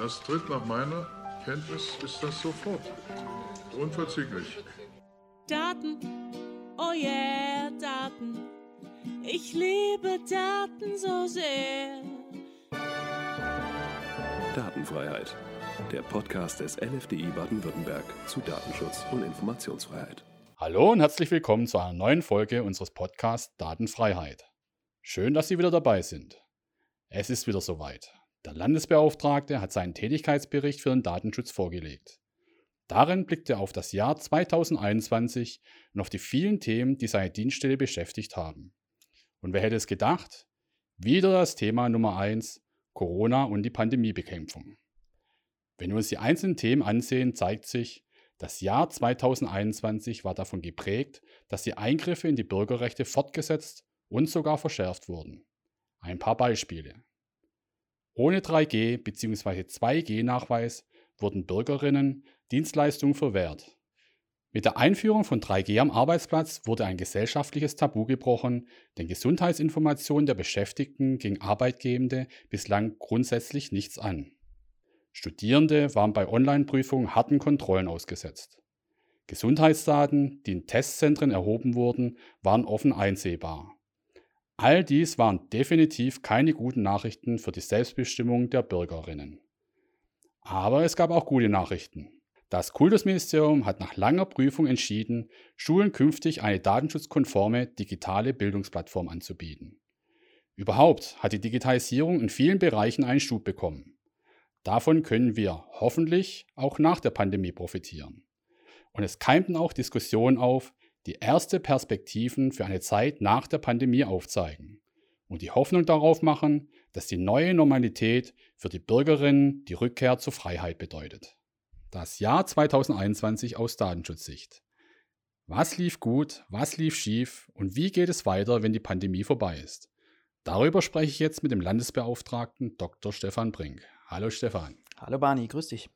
Das tritt nach meiner Kenntnis ist das sofort. Unverzüglich. Daten, oh yeah, Daten. Ich liebe Daten so sehr. Datenfreiheit. Der Podcast des LFDI Baden-Württemberg zu Datenschutz und Informationsfreiheit. Hallo und herzlich willkommen zu einer neuen Folge unseres Podcasts Datenfreiheit. Schön, dass Sie wieder dabei sind. Es ist wieder soweit. Der Landesbeauftragte hat seinen Tätigkeitsbericht für den Datenschutz vorgelegt. Darin blickt er auf das Jahr 2021 und auf die vielen Themen, die seine Dienststelle beschäftigt haben. Und wer hätte es gedacht? Wieder das Thema Nummer 1, Corona und die Pandemiebekämpfung. Wenn wir uns die einzelnen Themen ansehen, zeigt sich, das Jahr 2021 war davon geprägt, dass die Eingriffe in die Bürgerrechte fortgesetzt und sogar verschärft wurden. Ein paar Beispiele. Ohne 3G bzw. 2G-Nachweis wurden Bürgerinnen Dienstleistungen verwehrt. Mit der Einführung von 3G am Arbeitsplatz wurde ein gesellschaftliches Tabu gebrochen, denn Gesundheitsinformationen der Beschäftigten gegen Arbeitgebende bislang grundsätzlich nichts an. Studierende waren bei Online-Prüfungen harten Kontrollen ausgesetzt. Gesundheitsdaten, die in Testzentren erhoben wurden, waren offen einsehbar. All dies waren definitiv keine guten Nachrichten für die Selbstbestimmung der Bürgerinnen. Aber es gab auch gute Nachrichten. Das Kultusministerium hat nach langer Prüfung entschieden, Schulen künftig eine datenschutzkonforme digitale Bildungsplattform anzubieten. Überhaupt hat die Digitalisierung in vielen Bereichen einen Schub bekommen. Davon können wir hoffentlich auch nach der Pandemie profitieren. Und es keimten auch Diskussionen auf, die erste Perspektiven für eine Zeit nach der Pandemie aufzeigen und die Hoffnung darauf machen, dass die neue Normalität für die Bürgerinnen die Rückkehr zur Freiheit bedeutet. Das Jahr 2021 aus Datenschutzsicht. Was lief gut, was lief schief und wie geht es weiter, wenn die Pandemie vorbei ist? Darüber spreche ich jetzt mit dem Landesbeauftragten Dr. Stefan Brink. Hallo Stefan. Hallo Barney, grüß dich.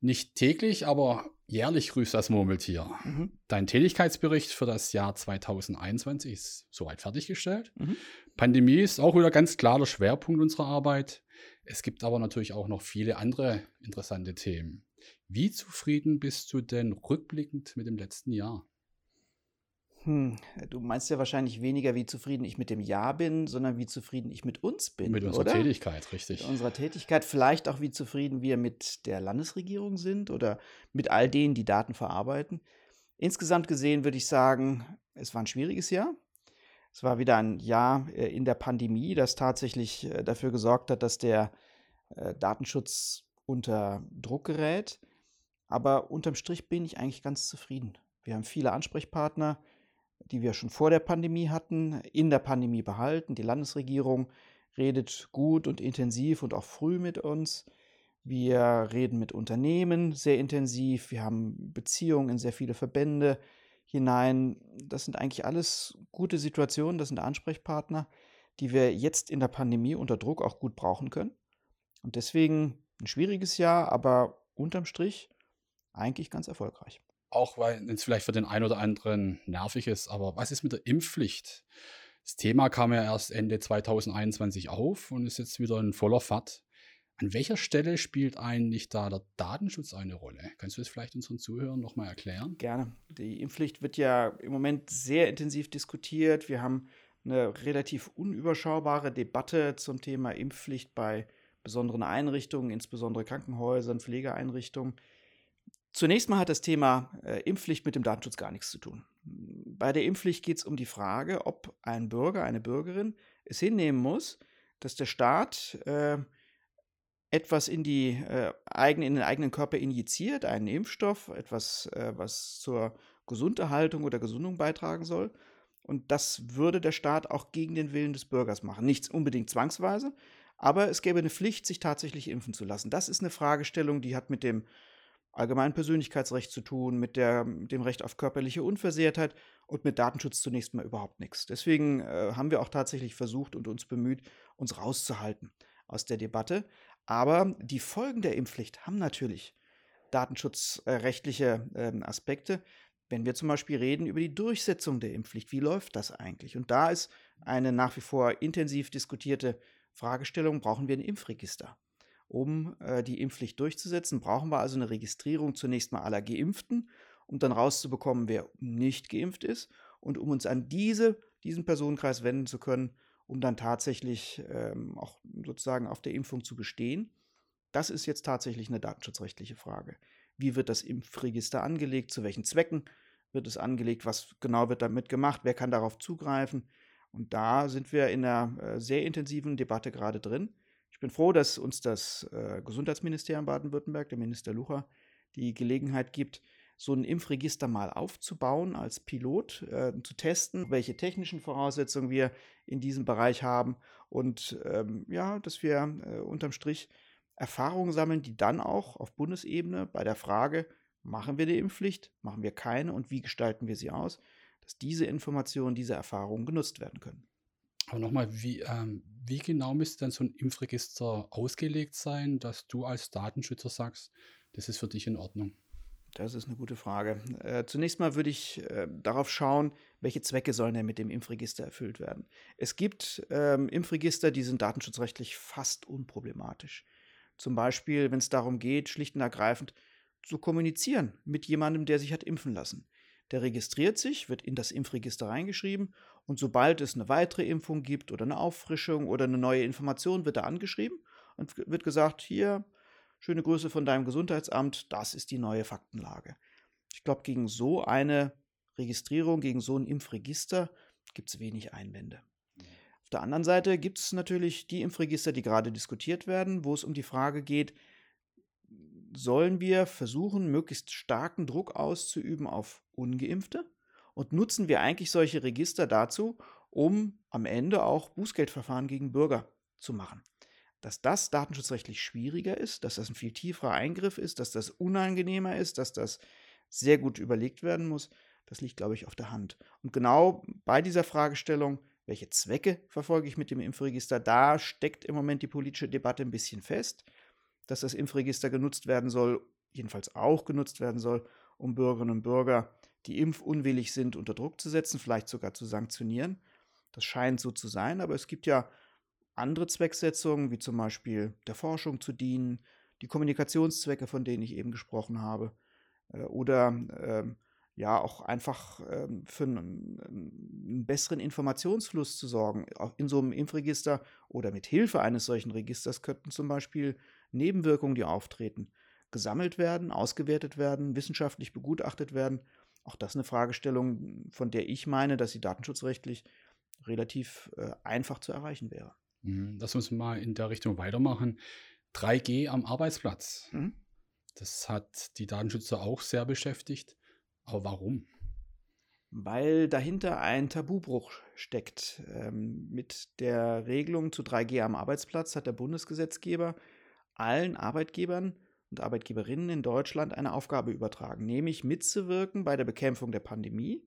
Nicht täglich, aber jährlich grüßt das Murmeltier. Mhm. Dein Tätigkeitsbericht für das Jahr 2021 ist soweit fertiggestellt. Mhm. Pandemie ist auch wieder ganz klar der Schwerpunkt unserer Arbeit. Es gibt aber natürlich auch noch viele andere interessante Themen. Wie zufrieden bist du denn rückblickend mit dem letzten Jahr? Hm, du meinst ja wahrscheinlich weniger, wie zufrieden ich mit dem Jahr bin, sondern wie zufrieden ich mit uns bin. Mit unserer oder? Tätigkeit, richtig. Mit unserer Tätigkeit, vielleicht auch wie zufrieden wir mit der Landesregierung sind oder mit all denen, die Daten verarbeiten. Insgesamt gesehen würde ich sagen, es war ein schwieriges Jahr. Es war wieder ein Jahr äh, in der Pandemie, das tatsächlich äh, dafür gesorgt hat, dass der äh, Datenschutz unter Druck gerät. Aber unterm Strich bin ich eigentlich ganz zufrieden. Wir haben viele Ansprechpartner die wir schon vor der Pandemie hatten, in der Pandemie behalten. Die Landesregierung redet gut und intensiv und auch früh mit uns. Wir reden mit Unternehmen sehr intensiv. Wir haben Beziehungen in sehr viele Verbände hinein. Das sind eigentlich alles gute Situationen. Das sind Ansprechpartner, die wir jetzt in der Pandemie unter Druck auch gut brauchen können. Und deswegen ein schwieriges Jahr, aber unterm Strich eigentlich ganz erfolgreich auch weil es vielleicht für den einen oder anderen nervig ist, aber was ist mit der Impfpflicht? Das Thema kam ja erst Ende 2021 auf und ist jetzt wieder in voller Fahrt. An welcher Stelle spielt eigentlich da der Datenschutz eine Rolle? Kannst du das vielleicht unseren Zuhörern nochmal erklären? Gerne. Die Impfpflicht wird ja im Moment sehr intensiv diskutiert. Wir haben eine relativ unüberschaubare Debatte zum Thema Impfpflicht bei besonderen Einrichtungen, insbesondere Krankenhäusern, Pflegeeinrichtungen. Zunächst mal hat das Thema äh, Impfpflicht mit dem Datenschutz gar nichts zu tun. Bei der Impfpflicht geht es um die Frage, ob ein Bürger, eine Bürgerin es hinnehmen muss, dass der Staat äh, etwas in, die, äh, eigene, in den eigenen Körper injiziert, einen Impfstoff, etwas, äh, was zur Gesunderhaltung oder Gesundung beitragen soll. Und das würde der Staat auch gegen den Willen des Bürgers machen. Nicht unbedingt zwangsweise, aber es gäbe eine Pflicht, sich tatsächlich impfen zu lassen. Das ist eine Fragestellung, die hat mit dem allgemeinen Persönlichkeitsrecht zu tun, mit, der, dem Recht auf körperliche Unversehrtheit und mit Datenschutz zunächst mal überhaupt nichts. Deswegen äh, haben wir auch tatsächlich versucht und uns bemüht, uns rauszuhalten aus der Debatte. Aber die Folgen der Impfpflicht haben natürlich datenschutzrechtliche äh, Aspekte. Wenn wir zum Beispiel reden über die Durchsetzung der Impfpflicht, wie läuft das eigentlich? Und da ist eine nach wie vor intensiv diskutierte Fragestellung, brauchen wir ein Impfregister? Um äh, die Impfpflicht durchzusetzen, brauchen wir also eine Registrierung zunächst mal aller Geimpften, um dann rauszubekommen, wer nicht geimpft ist und um uns an diese, diesen Personenkreis wenden zu können, um dann tatsächlich ähm, auch sozusagen auf der Impfung zu bestehen. Das ist jetzt tatsächlich eine datenschutzrechtliche Frage. Wie wird das Impfregister angelegt? Zu welchen Zwecken wird es angelegt? Was genau wird damit gemacht? Wer kann darauf zugreifen? Und da sind wir in einer äh, sehr intensiven Debatte gerade drin. Ich bin froh, dass uns das äh, Gesundheitsministerium Baden-Württemberg, der Minister Lucher, die Gelegenheit gibt, so ein Impfregister mal aufzubauen als Pilot, äh, zu testen, welche technischen Voraussetzungen wir in diesem Bereich haben und ähm, ja, dass wir äh, unterm Strich Erfahrungen sammeln, die dann auch auf Bundesebene bei der Frage, machen wir die Impfpflicht, machen wir keine und wie gestalten wir sie aus, dass diese Informationen, diese Erfahrungen genutzt werden können. Aber nochmal, wie, ähm, wie genau müsste denn so ein Impfregister ausgelegt sein, dass du als Datenschützer sagst, das ist für dich in Ordnung? Das ist eine gute Frage. Äh, zunächst mal würde ich äh, darauf schauen, welche Zwecke sollen denn mit dem Impfregister erfüllt werden. Es gibt ähm, Impfregister, die sind datenschutzrechtlich fast unproblematisch. Zum Beispiel, wenn es darum geht, schlicht und ergreifend zu kommunizieren mit jemandem, der sich hat impfen lassen. Der registriert sich, wird in das Impfregister reingeschrieben und sobald es eine weitere Impfung gibt oder eine Auffrischung oder eine neue Information, wird er angeschrieben und wird gesagt, hier, schöne Grüße von deinem Gesundheitsamt, das ist die neue Faktenlage. Ich glaube, gegen so eine Registrierung, gegen so ein Impfregister gibt es wenig Einwände. Auf der anderen Seite gibt es natürlich die Impfregister, die gerade diskutiert werden, wo es um die Frage geht, sollen wir versuchen, möglichst starken Druck auszuüben auf ungeimpfte? Und nutzen wir eigentlich solche Register dazu, um am Ende auch Bußgeldverfahren gegen Bürger zu machen? Dass das datenschutzrechtlich schwieriger ist, dass das ein viel tieferer Eingriff ist, dass das unangenehmer ist, dass das sehr gut überlegt werden muss, das liegt, glaube ich, auf der Hand. Und genau bei dieser Fragestellung, welche Zwecke verfolge ich mit dem Impfregister, da steckt im Moment die politische Debatte ein bisschen fest dass das Impfregister genutzt werden soll, jedenfalls auch genutzt werden soll, um Bürgerinnen und Bürger, die impfunwillig sind, unter Druck zu setzen, vielleicht sogar zu sanktionieren. Das scheint so zu sein, aber es gibt ja andere Zwecksetzungen, wie zum Beispiel der Forschung zu dienen, die Kommunikationszwecke, von denen ich eben gesprochen habe, äh, oder ähm, ja auch einfach ähm, für einen, einen, besseren Informationsfluss zu sorgen. Auch in so einem Impfregister oder mit Hilfe eines solchen Registers könnten zum Beispiel Nebenwirkungen, die auftreten, gesammelt werden, ausgewertet werden, wissenschaftlich begutachtet werden. Auch das ist eine Fragestellung, von der ich meine, dass sie datenschutzrechtlich relativ äh, einfach zu erreichen wäre. Mhm, lass uns mal in der Richtung weitermachen. 3G am Arbeitsplatz. Mhm. Das hat die Datenschützer auch sehr beschäftigt. Aber warum? Weil dahinter ein Tabubruch steckt. Ähm, mit der Regelung zu 3G am Arbeitsplatz hat der Bundesgesetzgeber allen Arbeitgebern und Arbeitgeberinnen in Deutschland eine Aufgabe übertragen, nämlich mitzuwirken bei der Bekämpfung der Pandemie.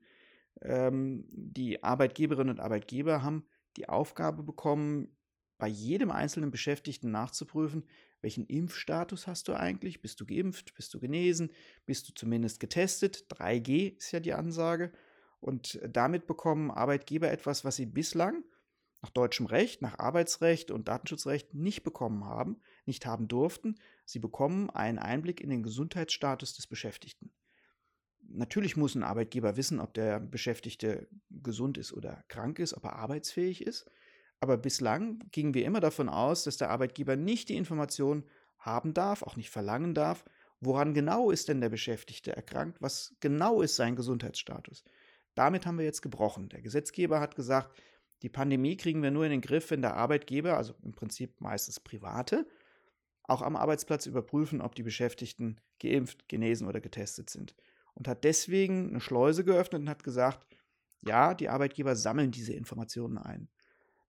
Ähm, die Arbeitgeberinnen und Arbeitgeber haben die Aufgabe bekommen, bei jedem einzelnen Beschäftigten nachzuprüfen, welchen Impfstatus hast du eigentlich? Bist du geimpft? Bist du genesen? Bist du zumindest getestet? 3G ist ja die Ansage. Und damit bekommen Arbeitgeber etwas, was sie bislang nach deutschem Recht, nach Arbeitsrecht und Datenschutzrecht nicht bekommen haben, nicht haben durften. Sie bekommen einen Einblick in den Gesundheitsstatus des Beschäftigten. Natürlich muss ein Arbeitgeber wissen, ob der Beschäftigte gesund ist oder krank ist, ob er arbeitsfähig ist. Aber bislang gingen wir immer davon aus, dass der Arbeitgeber nicht die Information haben darf, auch nicht verlangen darf, woran genau ist denn der Beschäftigte erkrankt, was genau ist sein Gesundheitsstatus. Damit haben wir jetzt gebrochen. Der Gesetzgeber hat gesagt, die Pandemie kriegen wir nur in den Griff, wenn der Arbeitgeber, also im Prinzip meistens private, auch am Arbeitsplatz überprüfen, ob die Beschäftigten geimpft, genesen oder getestet sind. Und hat deswegen eine Schleuse geöffnet und hat gesagt, ja, die Arbeitgeber sammeln diese Informationen ein.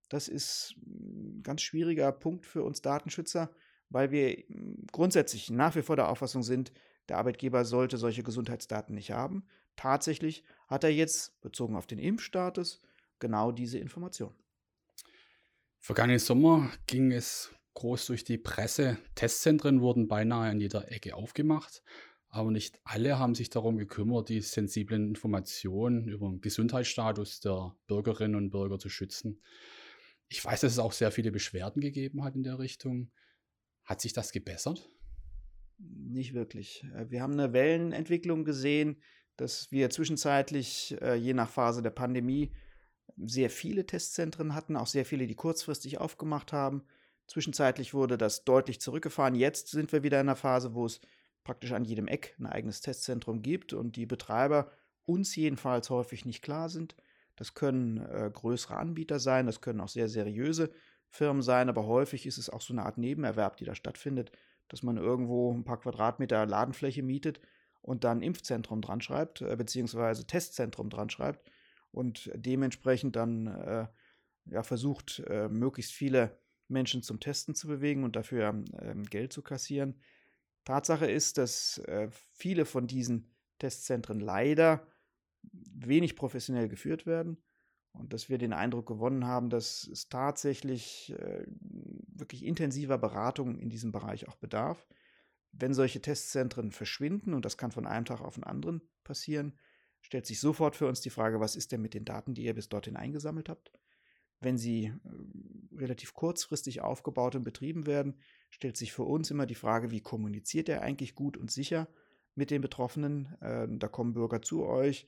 Das ist ein ganz schwieriger Punkt für uns Datenschützer, weil wir grundsätzlich nach wie vor der Auffassung sind, der Arbeitgeber sollte solche Gesundheitsdaten nicht haben. Tatsächlich hat er jetzt, bezogen auf den Impfstatus, genau diese Information. Vergangenen Sommer ging es groß durch die Presse. Testzentren wurden beinahe in jeder Ecke aufgemacht, aber nicht alle haben sich darum gekümmert, die sensiblen Informationen über den Gesundheitsstatus der Bürgerinnen und Bürger zu schützen. Ich weiß, dass es auch sehr viele Beschwerden gegeben hat in der Richtung. Hat sich das gebessert? Nicht wirklich. Äh, wir haben eine Wellenentwicklung gesehen, dass wir zwischenzeitlich, äh, je nach Phase der Pandemie, sehr viele Testzentren hatten, auch sehr viele, die kurzfristig aufgemacht haben. Zwischenzeitlich wurde das deutlich zurückgefahren. Jetzt sind wir wieder in einer Phase, wo es praktisch an jedem Eck ein eigenes Testzentrum gibt und die Betreiber uns jedenfalls häufig nicht klar sind. Das können äh, größere Anbieter sein, das können auch sehr seriöse Firmen sein, aber häufig ist es auch so eine Art Nebenerwerb, die da stattfindet, dass man irgendwo ein paar Quadratmeter Ladenfläche mietet und dann Impfzentrum dran schreibt, äh, beziehungsweise Testzentrum dran schreibt und dementsprechend dann äh, ja, versucht, äh, möglichst viele Menschen zum Testen zu bewegen und dafür ähm, Geld zu kassieren. Tatsache ist, dass äh, viele von diesen Testzentren leider wenig professionell geführt werden und dass wir den Eindruck gewonnen haben, dass es tatsächlich äh, wirklich intensiver Beratung in diesem Bereich auch bedarf. Wenn solche Testzentren verschwinden, und das kann von einem Tag auf den anderen passieren, stellt sich sofort für uns die Frage, was ist denn mit den Daten, die ihr bis dorthin eingesammelt habt? Wenn sie äh, relativ kurzfristig aufgebaut und betrieben werden, stellt sich für uns immer die Frage, wie kommuniziert er eigentlich gut und sicher mit den Betroffenen? Äh, da kommen Bürger zu euch,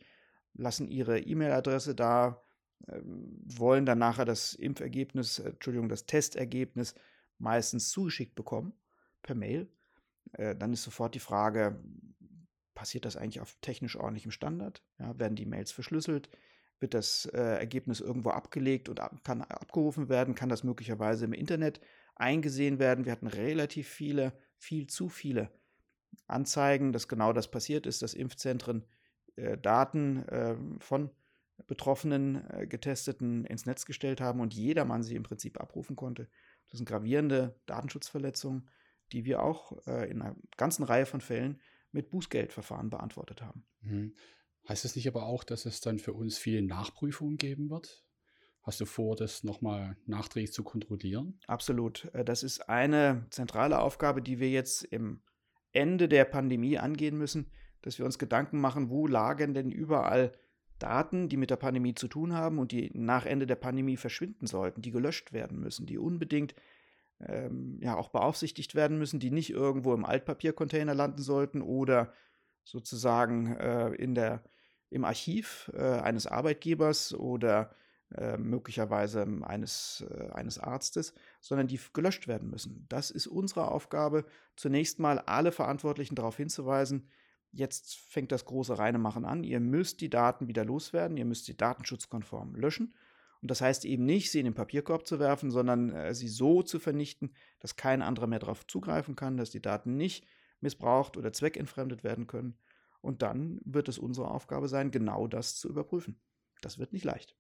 lassen ihre E-Mail-Adresse da, äh, wollen dann nachher das Impfergebnis, äh, Entschuldigung, das Testergebnis meistens zugeschickt bekommen per Mail. Äh, dann ist sofort die Frage, passiert das eigentlich auf technisch ordentlichem Standard? Ja, werden die Mails verschlüsselt? Wird das äh, Ergebnis irgendwo abgelegt und ab, kann abgerufen werden? Kann das möglicherweise im Internet eingesehen werden? Wir hatten relativ viele, viel zu viele Anzeigen, dass genau das passiert ist, dass Impfzentren äh, Daten äh, von Betroffenen, äh, Getesteten ins Netz gestellt haben und jedermann sie im Prinzip abrufen konnte. Das sind gravierende Datenschutzverletzungen, die wir auch äh, in einer ganzen Reihe von Fällen mit Bußgeldverfahren beantwortet haben. Mhm. Heißt das nicht aber auch, dass es dann für uns viele Nachprüfungen geben wird? Hast du vor, das nochmal nachträglich zu kontrollieren? Absolut. Äh, das ist eine zentrale Aufgabe, die wir jetzt im Ende der Pandemie angehen müssen dass wir uns Gedanken machen, wo lagen denn überall Daten, die mit der Pandemie zu tun haben und die nach Ende der Pandemie verschwinden sollten, die gelöscht werden müssen, die unbedingt ähm, ja auch beaufsichtigt werden müssen, die nicht irgendwo im Altpapiercontainer landen sollten oder sozusagen äh, in der, im Archiv äh, eines Arbeitgebers oder äh, möglicherweise eines, äh, eines Arztes, sondern die gelöscht werden müssen. Das ist unsere Aufgabe, zunächst mal alle Verantwortlichen darauf hinzuweisen, Jetzt fängt das große reine Machen an. Ihr müsst die Daten wieder loswerden, ihr müsst sie datenschutzkonform löschen. Und das heißt eben nicht, sie in den Papierkorb zu werfen, sondern äh, sie so zu vernichten, dass kein anderer mehr darauf zugreifen kann, dass die Daten nicht missbraucht oder zweckentfremdet werden können. Und dann wird es unsere Aufgabe sein, genau das zu überprüfen. Das wird nicht leicht.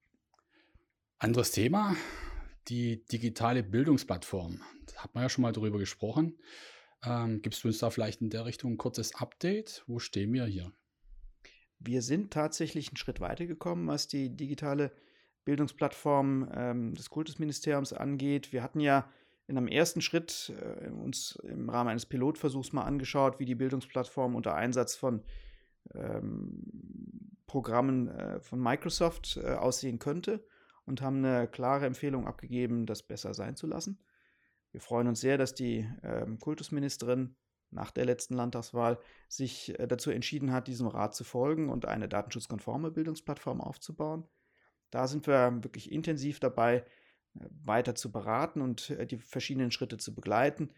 Anderes Thema, die digitale Bildungsplattform. Da hat man ja schon mal darüber gesprochen. Ähm, gibst du uns da vielleicht in der Richtung ein kurzes Update? Wo stehen wir hier? Wir sind tatsächlich einen Schritt weitergekommen, was die digitale Bildungsplattform ähm, des Kultusministeriums angeht. Wir hatten ja in einem ersten Schritt äh, uns im Rahmen eines Pilotversuchs mal angeschaut, wie die Bildungsplattform unter Einsatz von ähm, Programmen äh, von Microsoft äh, aussehen könnte und haben eine klare Empfehlung abgegeben, das besser sein zu lassen. Wir freuen uns sehr, dass die ähm, Kultusministerin nach der letzten Landtagswahl sich äh, dazu entschieden hat, diesem Rat zu folgen und eine datenschutzkonforme Bildungsplattform aufzubauen. Da sind wir wirklich intensiv dabei, äh, weiter zu beraten und äh, die verschiedenen Schritte zu begleiten.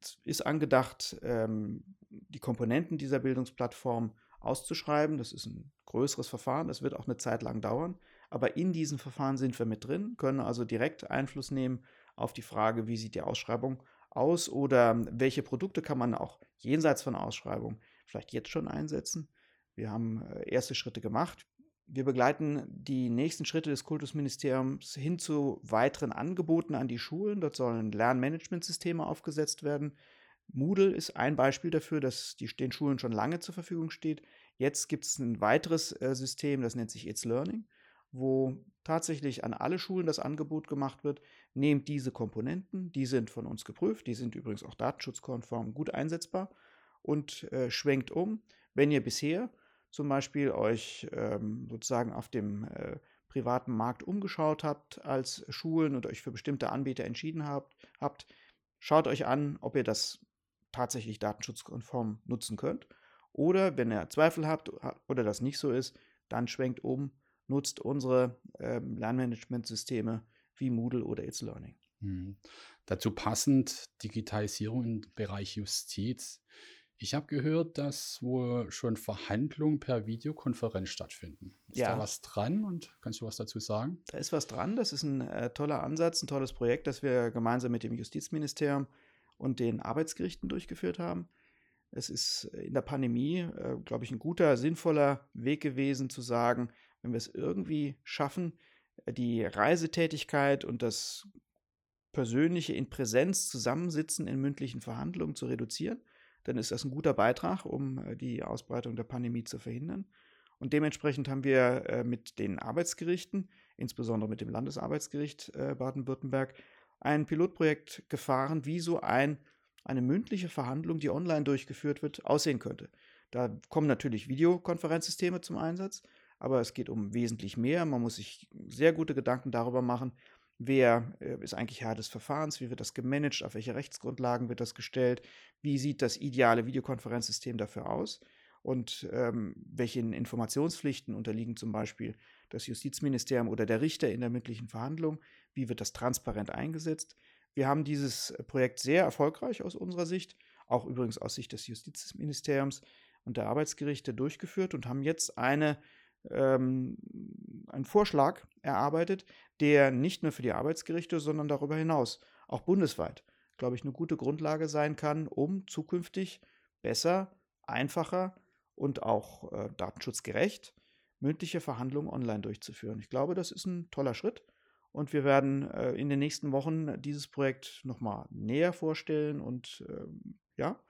Es ist angedacht, ähm, die Komponenten dieser Bildungsplattform auszuschreiben. Das ist ein größeres Verfahren, das wird auch eine Zeit lang dauern. Aber in diesem Verfahren sind wir mit drin, können also direkt Einfluss nehmen auf die Frage, wie sieht die Ausschreibung aus oder welche Produkte kann man auch jenseits von Ausschreibung vielleicht jetzt schon einsetzen. Wir haben äh, erste Schritte gemacht. Wir begleiten die nächsten Schritte des Kultusministeriums hin zu weiteren Angeboten an die Schulen. Dort sollen Lernmanagementsysteme aufgesetzt werden. Moodle ist ein Beispiel dafür, dass die, den Schulen schon lange zur Verfügung steht. Jetzt gibt es ein weiteres äh, System, das nennt sich It's Learning wo tatsächlich an alle Schulen das Angebot gemacht wird, nehmt diese Komponenten, die sind von uns geprüft, die sind übrigens auch datenschutzkonform gut einsetzbar und äh, schwenkt um. Wenn ihr bisher zum Beispiel euch ähm, sozusagen auf dem äh, privaten Markt umgeschaut habt als Schulen und euch für bestimmte Anbieter entschieden habt, habt, Schaut euch an, ob ihr das tatsächlich datenschutzkonform nutzen könnt. Oder wenn ihr Zweifel habt oder das nicht so ist, dann schwenkt um, nutzt unsere ähm, Lernmanagementsysteme wie Moodle oder It's Learning. Mhm. Dazu passend Digitalisierung im Bereich Justiz. Ich habe gehört, dass wohl schon Verhandlungen per Videokonferenz stattfinden. Ist Ja. da was dran und kannst du was dazu sagen? Da ist was dran. Das ist ein äh, toller Ansatz, ein tolles Projekt, das wir gemeinsam mit dem Justizministerium und den Arbeitsgerichten durchgeführt haben. Es ist in der Pandemie, äh, glaube ich, ein guter, sinnvoller Weg gewesen zu sagen, wenn wir es irgendwie schaffen, äh, die Reisetätigkeit und das persönliche in Präsenz zusammensitzen in mündlichen Verhandlungen zu reduzieren, dann ist das ein guter Beitrag, um äh, die Ausbreitung der Pandemie zu verhindern. Und dementsprechend haben wir äh, mit den Arbeitsgerichten, insbesondere mit dem Landesarbeitsgericht äh, Baden-Württemberg, ein Pilotprojekt gefahren, wie so ein, eine mündliche Verhandlung, die online durchgeführt wird, aussehen könnte. Da kommen natürlich Videokonferenzsysteme zum Einsatz, aber es geht um wesentlich mehr. Man muss sich sehr gute Gedanken darüber machen, wer äh, ist eigentlich Herr des Verfahrens, wie wird das gemanagt, auf welche Rechtsgrundlagen wird das gestellt, wie sieht das ideale Videokonferenzsystem dafür aus und ähm, welchen Informationspflichten unterliegen zum Beispiel das Justizministerium oder der Richter in der mündlichen Verhandlung, wie wird das transparent eingesetzt. Wir haben dieses Projekt sehr erfolgreich aus unserer Sicht, auch übrigens aus Sicht des Justizministeriums und der Arbeitsgerichte durchgeführt und haben jetzt eine, ähm, einen Vorschlag erarbeitet, der nicht nur für die Arbeitsgerichte, sondern darüber hinaus auch bundesweit, glaube ich, eine gute Grundlage sein kann, um zukünftig besser, einfacher und auch äh, datenschutzgerecht mündliche Verhandlungen online durchzuführen. Ich glaube, das ist ein toller Schritt und wir werden äh, in den nächsten Wochen dieses Projekt nochmal näher vorstellen und ähm, ja,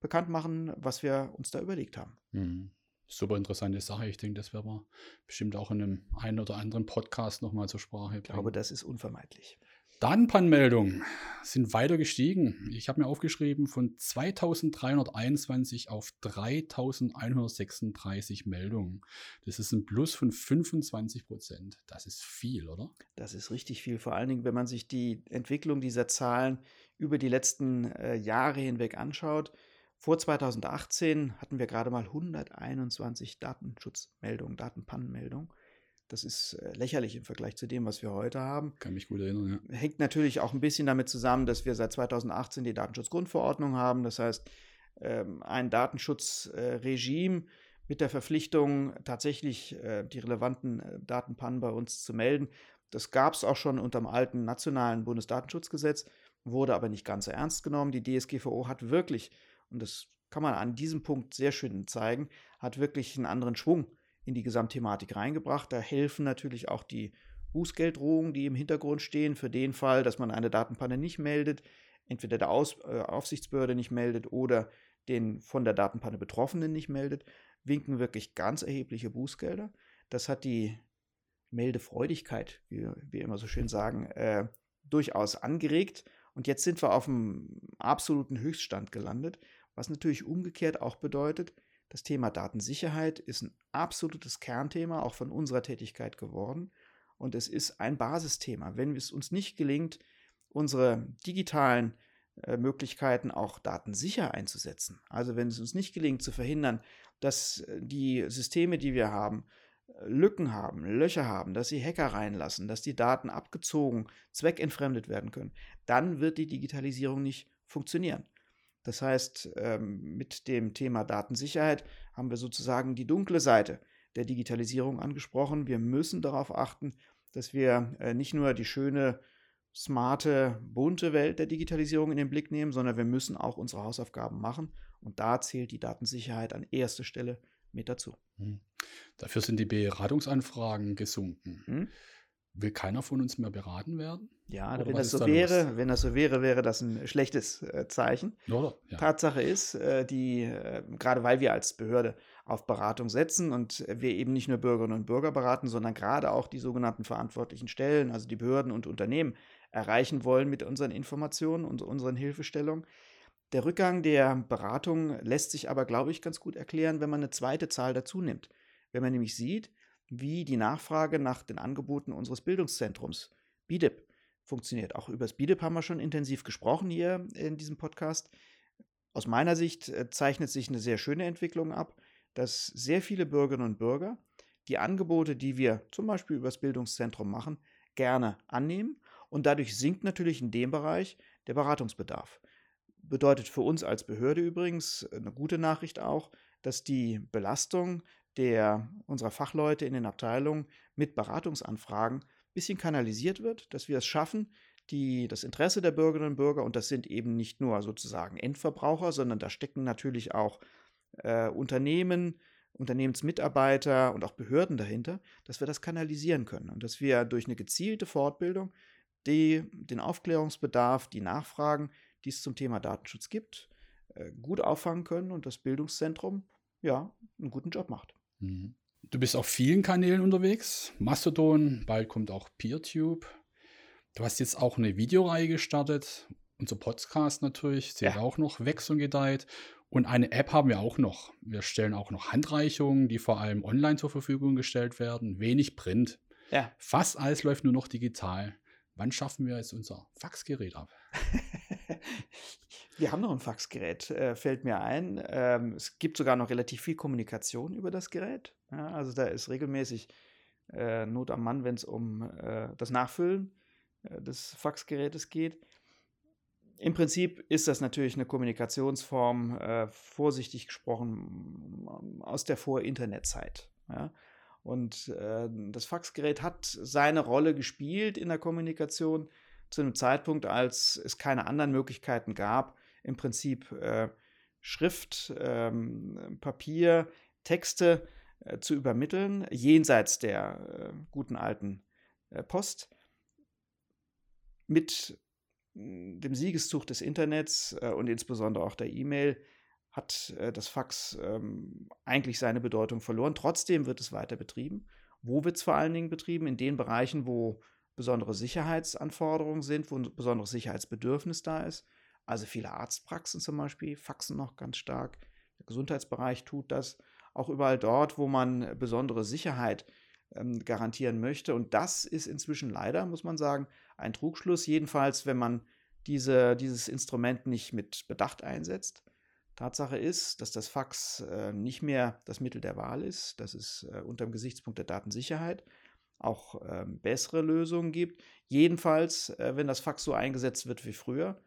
bekannt machen, was wir uns da überlegt haben. Mhm. Super interessante Sache. Ich denke, das werden wir bestimmt auch in einem einen oder anderen Podcast nochmal zur Sprache Ich bringen. glaube, das ist unvermeidlich. Datenpannmeldungen sind weiter gestiegen. Ich habe mir aufgeschrieben von 2321 auf 3136 Meldungen. Das ist ein Plus von 25 Prozent. Das ist viel, oder? Das ist richtig viel, vor allen Dingen, wenn man sich die Entwicklung dieser Zahlen über die letzten äh, Jahre hinweg anschaut. Vor 2018 hatten wir gerade mal 121 Datenschutzmeldungen, Datenpannenmeldungen. Das ist äh, lächerlich im Vergleich zu dem, was wir heute haben. Kann mich gut erinnern, ja. Hängt natürlich auch ein bisschen damit zusammen, dass wir seit 2018 die Datenschutzgrundverordnung haben. Das heißt, ähm, ein Datenschutzregime mit der Verpflichtung, tatsächlich äh, die relevanten äh, Datenpannen bei uns zu melden. Das gab es auch schon unter dem alten nationalen Bundesdatenschutzgesetz, wurde aber nicht ganz so ernst genommen. Die DSGVO hat wirklich, und das kann man an diesem Punkt sehr schön zeigen, hat wirklich einen anderen Schwung in die Gesamtthematik reingebracht. Da helfen natürlich auch die Bußgelddrohungen, die im Hintergrund stehen, für den Fall, dass man eine Datenpanne nicht meldet, entweder der Aus äh, Aufsichtsbehörde nicht meldet oder den von der Datenpanne Betroffenen nicht meldet, winken wirklich ganz erhebliche Bußgelder. Das hat die Meldefreudigkeit, wie wir immer so schön sagen, äh, durchaus angeregt. Und jetzt sind wir auf einem absoluten Höchststand gelandet, was natürlich umgekehrt auch bedeutet, das Thema Datensicherheit ist ein absolutes Kernthema auch von unserer Tätigkeit geworden. Und es ist ein Basisthema. Wenn es uns nicht gelingt, unsere digitalen äh, Möglichkeiten auch datensicher einzusetzen, also wenn es uns nicht gelingt zu verhindern, dass äh, die Systeme, die wir haben, äh, Lücken haben, Löcher haben, dass sie Hacker reinlassen, dass die Daten abgezogen, zweckentfremdet werden können, dann wird die Digitalisierung nicht funktionieren. Das heißt, ähm, mit dem Thema Datensicherheit haben wir sozusagen die dunkle Seite der Digitalisierung angesprochen. Wir müssen darauf achten, dass wir äh, nicht nur die schöne, smarte, bunte Welt der Digitalisierung in den Blick nehmen, sondern wir müssen auch unsere Hausaufgaben machen. Und da zählt die Datensicherheit an erster Stelle mit dazu. Hm. Dafür sind die Beratungsanfragen gesunken. Hm? Will keiner von uns mehr beraten werden? Ja, Oder wenn das so da los? wäre, wenn das so wäre, wäre das ein schlechtes äh, Zeichen. Oder? Ja. Tatsache ist, äh, die, äh, gerade weil wir als Behörde auf Beratung setzen und wir eben nicht nur Bürgerinnen und Bürger beraten, sondern gerade auch die sogenannten verantwortlichen Stellen, also die Behörden und Unternehmen, erreichen wollen mit unseren Informationen und unseren Hilfestellungen. Der Rückgang der Beratung lässt sich aber, glaube ich, ganz gut erklären, wenn man eine zweite Zahl dazu nimmt. Wenn man nämlich sieht, wie die Nachfrage nach den Angeboten unseres Bildungszentrums, BIDIP, funktioniert. Auch über das BIDEP haben wir schon intensiv gesprochen hier in diesem Podcast. Aus meiner Sicht äh, zeichnet sich eine sehr schöne Entwicklung ab, dass sehr viele Bürgerinnen und Bürger die Angebote, die wir zum Beispiel über das Bildungszentrum machen, gerne annehmen. Und dadurch sinkt natürlich in dem Bereich der Beratungsbedarf. Bedeutet für uns als Behörde übrigens eine gute Nachricht auch, dass die Belastung der unserer Fachleute in den Abteilungen mit Beratungsanfragen ein bisschen kanalisiert wird, dass wir es schaffen, die, das Interesse der Bürgerinnen und Bürger, und das sind eben nicht nur sozusagen Endverbraucher, sondern da stecken natürlich auch äh, Unternehmen, Unternehmensmitarbeiter und auch Behörden dahinter, dass wir das kanalisieren können und dass wir durch eine gezielte Fortbildung die, den Aufklärungsbedarf, die Nachfragen, die es zum Thema Datenschutz gibt, äh, gut auffangen können und das Bildungszentrum ja einen guten Job macht. Mhm. Du bist auf vielen Kanälen unterwegs. Mastodon, bald kommt auch PeerTube. Du hast jetzt auch eine Videoreihe gestartet. Unser Podcast natürlich, zählt ja. auch noch, wächst und gedeiht. Und eine App haben wir auch noch. Wir stellen auch noch Handreichungen, die vor allem online zur Verfügung gestellt werden. Wenig Print. Ja. Fast alles läuft nur noch digital. Wann schaffen wir jetzt unser Faxgerät ab? wir haben noch ein Faxgerät, äh, fällt mir ein. Ähm, es gibt sogar noch relativ viel Kommunikation über das Gerät. Ja, also da ist regelmäßig äh, Not am Mann, wenn es um äh, das Nachfüllen äh, des Faxgerätes geht. Im Prinzip ist das natürlich eine Kommunikationsform, äh, vorsichtig gesprochen, aus der Vor-Internet-Zeit. Ja? Und äh, das Faxgerät hat seine Rolle gespielt in der Kommunikation zu einem Zeitpunkt, als es keine anderen Möglichkeiten gab, im Prinzip äh, Schrift, ähm, Papier, Texte äh, zu übermitteln, jenseits der äh, guten alten äh, Post. Mit hm, dem Siegeszug des Internets äh, und insbesondere auch der E-Mail hat äh, das Fax ähm, eigentlich seine Bedeutung verloren. Trotzdem wird es weiter betrieben. Wo wird es vor allen Dingen betrieben? In den Bereichen, wo besondere Sicherheitsanforderungen sind, wo ein besonderes Sicherheitsbedürfnis da ist. Also viele Arztpraxen zum Beispiel faxen noch ganz stark. Der Gesundheitsbereich tut das. Auch überall dort, wo man besondere Sicherheit ähm, garantieren möchte. Und das ist inzwischen leider, muss man sagen, ein Trugschluss. Jedenfalls, wenn man diese, dieses Instrument nicht mit Bedacht einsetzt. Tatsache ist, dass das Fax äh, nicht mehr das Mittel der Wahl ist. Das ist äh, unter dem Gesichtspunkt der Datensicherheit auch ähm, bessere Lösungen gibt. Jedenfalls, äh, wenn das Fax so eingesetzt wird wie früher.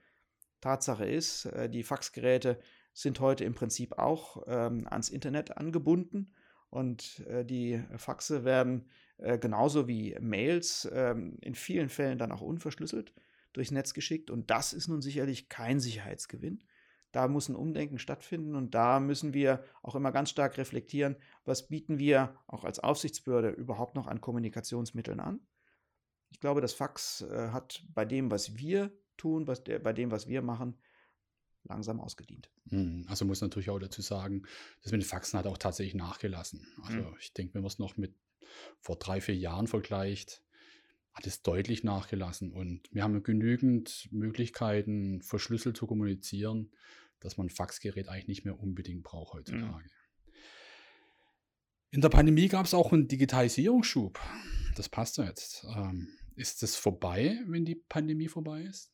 Tatsache ist, äh, die Faxgeräte sind heute im Prinzip auch ähm, ans Internet angebunden und äh, die Faxe werden äh, genauso wie Mails ähm, in vielen Fällen dann auch unverschlüsselt durchs Netz geschickt und das ist nun sicherlich kein Sicherheitsgewinn. Da muss ein Umdenken stattfinden und da müssen wir auch immer ganz stark reflektieren, was bieten wir auch als Aufsichtsbehörde überhaupt noch an Kommunikationsmitteln an. Ich glaube, das Fax äh, hat bei dem, was wir tun, was der, bei dem, was wir machen, langsam ausgedient. Hm, also muss natürlich auch dazu sagen, das mit den Faxen hat auch tatsächlich nachgelassen. Also mhm. ich denke, wenn man es noch mit vor drei, vier Jahren vergleicht, hat es deutlich nachgelassen. Und wir haben genügend Möglichkeiten, verschlüsselt zu kommunizieren dass man ein Faxgerät eigentlich nicht mehr unbedingt braucht heutzutage. Mhm. In der Pandemie gab es auch einen Digitalisierungsschub. Das passt ja jetzt. Ähm, ist es vorbei, wenn die Pandemie vorbei ist?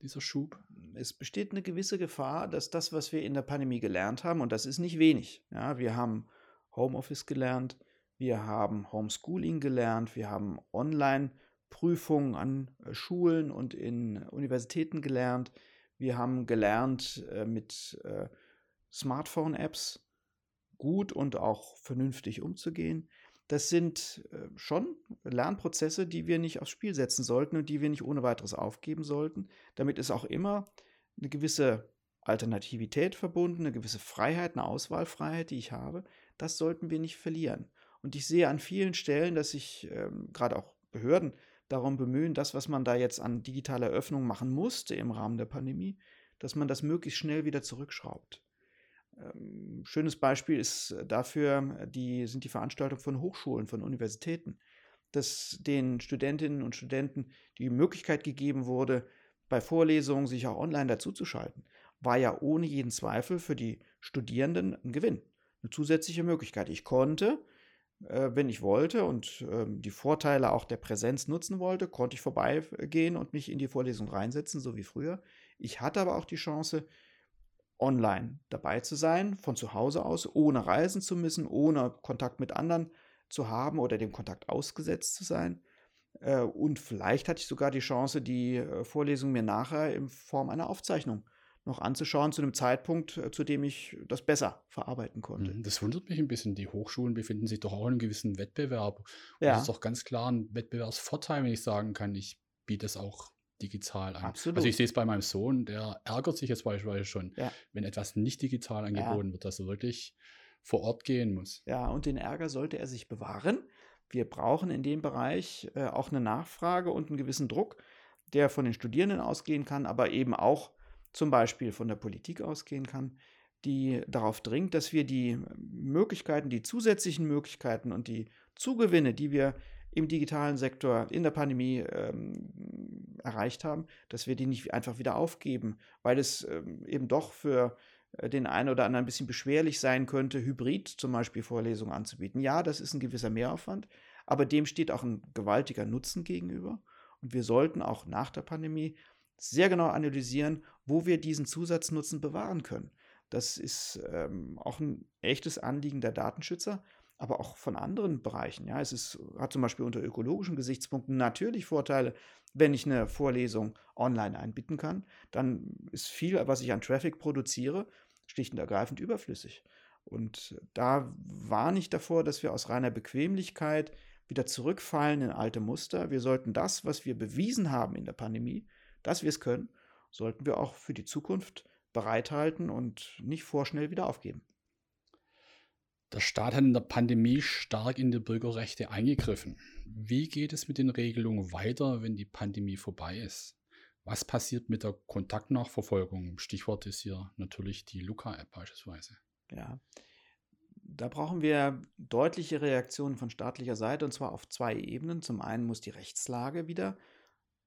Dieser Schub? Es besteht eine gewisse Gefahr, dass das, was wir in der Pandemie gelernt haben, und das ist nicht wenig. Ja, wir haben Homeoffice gelernt, wir haben Homeschooling gelernt, wir haben Online-Prüfungen an äh, Schulen und in Universitäten gelernt. Wir haben gelernt, äh, mit äh, Smartphone-Apps gut und auch vernünftig umzugehen. Das sind äh, schon Lernprozesse, die wir nicht aufs Spiel setzen sollten und die wir nicht ohne weiteres aufgeben sollten. Damit ist auch immer eine gewisse Alternativität verbunden, eine gewisse Freiheit, eine Auswahlfreiheit, die ich habe. Das sollten wir nicht verlieren. Und ich sehe an vielen Stellen, dass sich ähm, gerade auch Behörden darum bemühen, das, was man da jetzt an digitaler Öffnung machen musste im Rahmen der Pandemie, dass man das möglichst schnell wieder zurückschraubt. Ähm, schönes Beispiel ist dafür die, sind die Veranstaltungen von Hochschulen, von Universitäten, dass den Studentinnen und Studenten die Möglichkeit gegeben wurde, bei Vorlesungen sich auch online dazuzuschalten, war ja ohne jeden Zweifel für die Studierenden ein Gewinn, eine zusätzliche Möglichkeit. Ich konnte äh, wenn ich wollte und ähm, die Vorteile auch der Präsenz nutzen wollte, konnte ich vorbeigehen und mich in die Vorlesung reinsetzen, so wie früher. Ich hatte aber auch die Chance, online dabei zu sein, von zu Hause aus, ohne reisen zu müssen, ohne Kontakt mit anderen zu haben oder dem Kontakt ausgesetzt zu sein. Äh, und vielleicht hatte ich sogar die Chance, die äh, Vorlesung mir nachher in Form einer Aufzeichnung noch anzuschauen, zu einem Zeitpunkt, äh, zu dem ich das besser verarbeiten konnte. Mhm, das wundert mich ein bisschen. Die Hochschulen befinden sich doch auch in einem gewissen Wettbewerb. Und Ja. das ist doch ganz klar ein Wettbewerbsvorteil, wenn ich sagen kann, ich biete es auch digital an. Absolut. Also ich sehe es bei meinem Sohn, der ärgert sich jetzt beispielsweise schon, Ja. wenn etwas nicht digital angeboten wird, dass er wirklich vor Ort gehen muss. Ja, und den Ärger sollte er sich bewahren. Wir brauchen in dem Bereich äh, auch eine Nachfrage und einen gewissen Druck, der von den Studierenden ausgehen kann, aber eben auch zum Beispiel von der Politik ausgehen kann, die darauf dringt, dass wir die Möglichkeiten, die zusätzlichen Möglichkeiten und die Zugewinne, die wir im digitalen Sektor in der Pandemie ähm, erreicht haben, dass wir die nicht einfach wieder aufgeben, weil es ähm, eben doch für äh, den einen oder anderen ein bisschen beschwerlich sein könnte, hybrid zum Beispiel Vorlesungen anzubieten. Ja, das ist ein gewisser Mehraufwand, aber dem steht auch ein gewaltiger Nutzen gegenüber. Und wir sollten auch nach der Pandemie sehr genau analysieren, wo wir diesen Zusatznutzen bewahren können. Das ist ähm, auch ein echtes Anliegen der Datenschützer, aber auch von anderen Bereichen. Ja, es ist, hat zum Beispiel unter ökologischen Gesichtspunkten natürlich Vorteile, wenn ich eine Vorlesung online einbieten kann. Dann ist viel, was ich an Traffic produziere, schlicht und ergreifend überflüssig. Und da warne ich davor, dass wir aus reiner Bequemlichkeit wieder zurückfallen in alte Muster. Wir sollten das, was wir bewiesen haben in der Pandemie, dass wir es können, sollten wir auch für die Zukunft bereithalten und nicht vorschnell wieder aufgeben. Der Staat hat in der Pandemie stark in die Bürgerrechte eingegriffen. Wie geht es mit den Regelungen weiter, wenn die Pandemie vorbei ist? Was passiert mit der Kontaktnachverfolgung? Stichwort ist hier natürlich die Luca-App beispielsweise. Ja, da brauchen wir deutliche Reaktionen von staatlicher Seite und zwar auf zwei Ebenen. Zum einen muss die Rechtslage wieder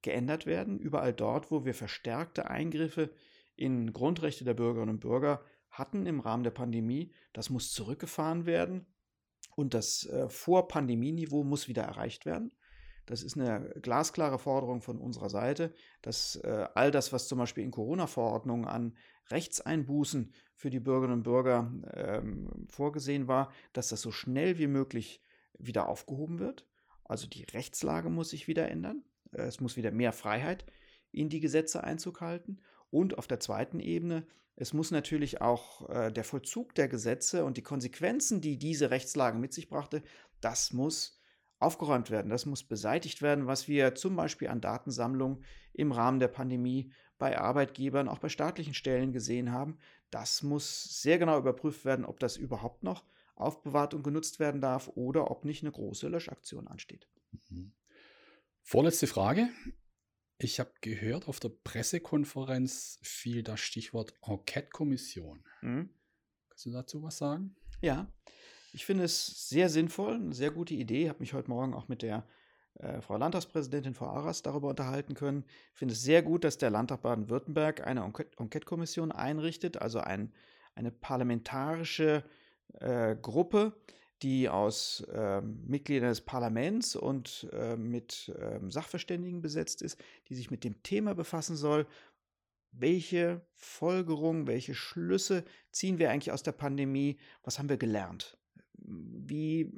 geändert werden. Überall dort, wo wir verstärkte Eingriffe in Grundrechte der Bürgerinnen und Bürger hatten im Rahmen der Pandemie, das muss zurückgefahren werden und das äh, Vor-Pandemie-Niveau muss wieder erreicht werden. Das ist eine glasklare Forderung von unserer Seite, dass äh, all das, was zum Beispiel in Corona-Verordnungen an Rechtseinbußen für die Bürgerinnen und Bürger ähm, vorgesehen war, dass das so schnell wie möglich wieder aufgehoben wird. Also die Rechtslage muss sich wieder ändern. Äh, Es muss wieder mehr Freiheit in die Gesetze Einzug halten. Und auf der zweiten Ebene, es muss natürlich auch äh, der Vollzug der Gesetze und die Konsequenzen, die diese Rechtslage mit sich brachte, das muss aufgeräumt werden, das muss beseitigt werden, was wir zum Beispiel an Datensammlung im Rahmen der Pandemie bei Arbeitgebern, auch bei staatlichen Stellen gesehen haben. Das muss sehr genau überprüft werden, ob das überhaupt noch aufbewahrt und genutzt werden darf oder ob nicht eine große Löschaktion ansteht. Mhm. Vorletzte Frage. Ich habe gehört, auf der Pressekonferenz fiel das Stichwort Enquete-Kommission. Mhm. Kannst du dazu was sagen? Ja, ich finde es sehr sinnvoll, eine sehr gute Idee. Ich habe mich heute Morgen auch mit der äh, Frau Landtagspräsidentin Frau Aras darüber unterhalten können. Ich finde es sehr gut, dass der Landtag Baden-Württemberg eine Enquete- Enquete-Kommission einrichtet, also ein, eine parlamentarische äh, Gruppe, die aus ähm, Mitgliedern des Parlaments und äh, mit ähm, Sachverständigen besetzt ist, die sich mit dem Thema befassen soll. Welche Folgerungen, welche Schlüsse ziehen wir eigentlich aus der Pandemie? Was haben wir gelernt? Wie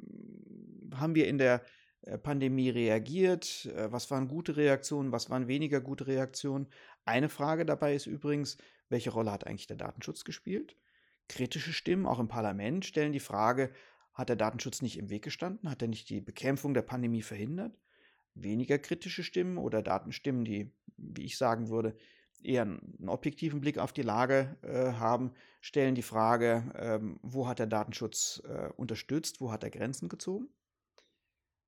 haben wir in der äh, Pandemie reagiert? Äh, Was waren gute Reaktionen? Was waren weniger gute Reaktionen? Eine Frage dabei ist übrigens, welche Rolle hat eigentlich der Datenschutz gespielt? Kritische Stimmen, auch im Parlament, stellen die Frage, hat der Datenschutz nicht im Weg gestanden? Hat er nicht die Bekämpfung der Pandemie verhindert? Weniger kritische Stimmen oder Datenstimmen, die, wie ich sagen würde, eher einen objektiven Blick auf die Lage äh, haben, stellen die Frage, ähm, wo hat der Datenschutz äh, unterstützt, wo hat er Grenzen gezogen?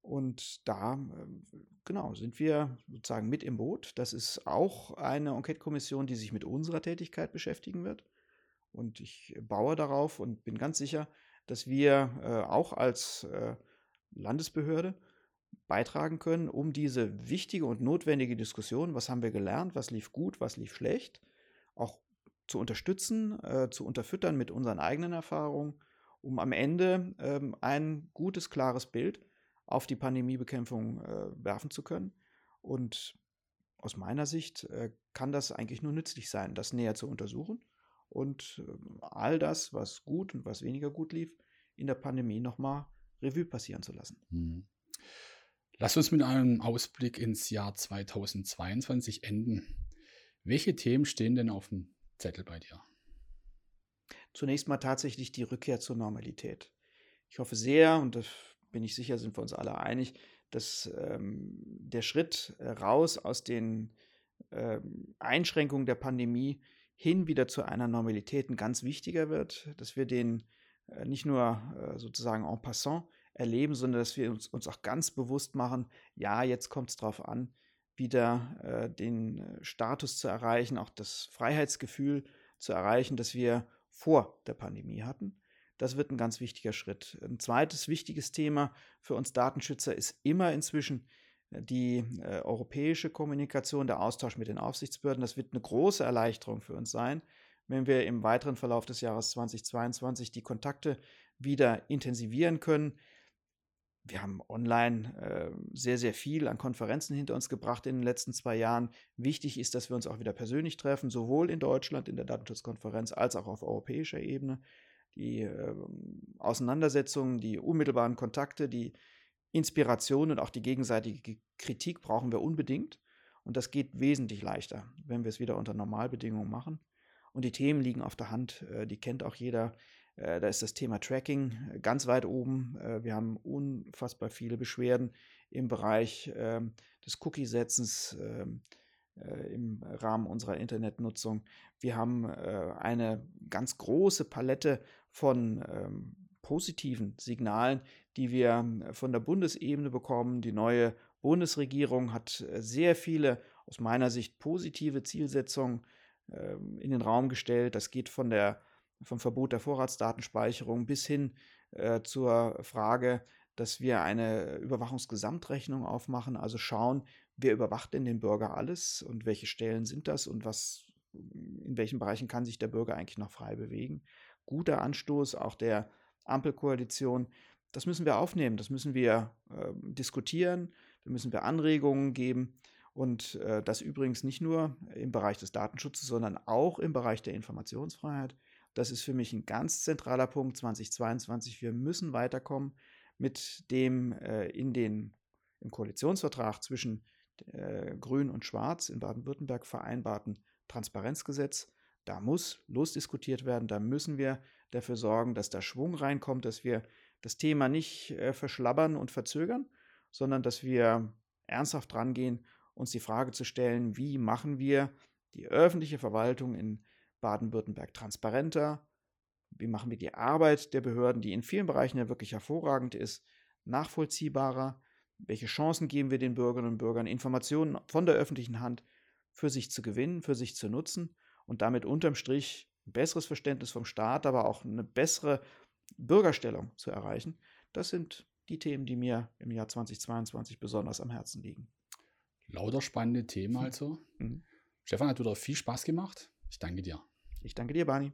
Und da, ähm, genau, sind wir sozusagen mit im Boot. Das ist auch eine Enquete-Kommission, die sich mit unserer Tätigkeit beschäftigen wird. Und ich baue darauf und bin ganz sicher, dass wir äh, auch als äh, Landesbehörde beitragen können, um diese wichtige und notwendige Diskussion, was haben wir gelernt, was lief gut, was lief schlecht, auch zu unterstützen, äh, zu unterfüttern mit unseren eigenen Erfahrungen um am Ende ähm, ein gutes, klares Bild auf die Pandemiebekämpfung äh, werfen zu können. Und aus meiner Sicht äh, kann das eigentlich nur nützlich sein, das näher zu untersuchen und äh, all das, was gut und was weniger gut lief, in der Pandemie nochmal Revue passieren zu lassen. Hm. Lass uns mit einem Ausblick ins Jahr 2022 enden. Welche Themen stehen denn auf dem Zettel bei dir? Zunächst mal tatsächlich die Rückkehr zur Normalität. Ich hoffe sehr, und da bin ich sicher, sind wir uns alle einig, dass ähm, der Schritt äh, raus aus den ähm, Einschränkungen der Pandemie hin wieder zu einer Normalität ein ganz wichtiger wird, dass wir den äh, nicht nur äh, sozusagen en passant erleben, sondern dass wir uns, uns auch ganz bewusst machen, ja, jetzt kommt es darauf an, wieder äh, den äh, Status zu erreichen, auch das Freiheitsgefühl zu erreichen, das wir vor der Pandemie hatten. Das wird ein ganz wichtiger Schritt. Ein zweites wichtiges Thema für uns Datenschützer ist immer inzwischen die äh, europäische Kommunikation, der Austausch mit den Aufsichtsbehörden. Das wird eine große Erleichterung für uns sein, wenn wir im weiteren Verlauf des Jahres 2022 die Kontakte wieder intensivieren können. Wir haben online äh, sehr, sehr viel an Konferenzen hinter uns gebracht in den letzten zwei Jahren. Wichtig ist, dass wir uns auch wieder persönlich treffen, sowohl in Deutschland in der Datenschutzkonferenz als auch auf europäischer Ebene. Die äh, Auseinandersetzungen, die unmittelbaren Kontakte, die Inspiration und auch die gegenseitige Kritik brauchen wir unbedingt. Und das geht wesentlich leichter, wenn wir es wieder unter Normalbedingungen machen. Und die Themen liegen auf der Hand, äh, die kennt auch jeder. Äh, da ist das Thema Tracking äh, ganz weit oben. Wir haben unfassbar viele Beschwerden im Bereich ähm, des Cookie-Setzens ähm, im Rahmen unserer Internetnutzung. Wir haben eine ganz große Palette von ähm, positiven Signalen, die wir von der Bundesebene bekommen. Die neue Bundesregierung hat sehr viele aus meiner Sicht positive Zielsetzungen in den Raum gestellt. Das geht von der vom Verbot der Vorratsdatenspeicherung bis hin äh, zur Frage, dass wir eine Überwachungsgesamtrechnung aufmachen, also schauen, wer überwacht denn den Bürger alles und welche Stellen sind das und was, in welchen Bereichen kann sich der Bürger eigentlich noch frei bewegen. Guter Anstoß auch der Ampelkoalition. Das müssen wir aufnehmen, das müssen wir äh, diskutieren, da müssen wir Anregungen geben. Und äh, das übrigens nicht nur im Bereich des Datenschutzes, sondern auch im Bereich der Informationsfreiheit. Das ist für mich ein ganz zentraler Punkt 2022. Wir müssen weiterkommen mit dem äh, in den, im Koalitionsvertrag zwischen äh, Grün und Schwarz in Baden-Württemberg vereinbarten Transparenzgesetz. Da muss losdiskutiert werden, da müssen wir dafür sorgen, dass da Schwung reinkommt, dass wir das Thema nicht äh, verschlabbern und verzögern, sondern dass wir ernsthaft rangehen, uns die Frage zu stellen, wie machen wir die öffentliche Verwaltung in Baden-Württemberg transparenter? Wie machen wir die Arbeit der Behörden, die in vielen Bereichen ja wirklich hervorragend ist, nachvollziehbarer? Welche Chancen geben wir den Bürgerinnen und Bürgern, Informationen von der öffentlichen Hand für sich zu gewinnen, für sich zu nutzen und damit unterm Strich ein besseres Verständnis vom Staat, aber auch eine bessere Bürgerstellung zu erreichen? Das sind die Themen, die mir im Jahr 2022 besonders am Herzen liegen. Lauter spannende Themen also. Mhm. Stefan, hat wieder viel Spaß gemacht. Ich danke dir. Ich danke dir, Barney.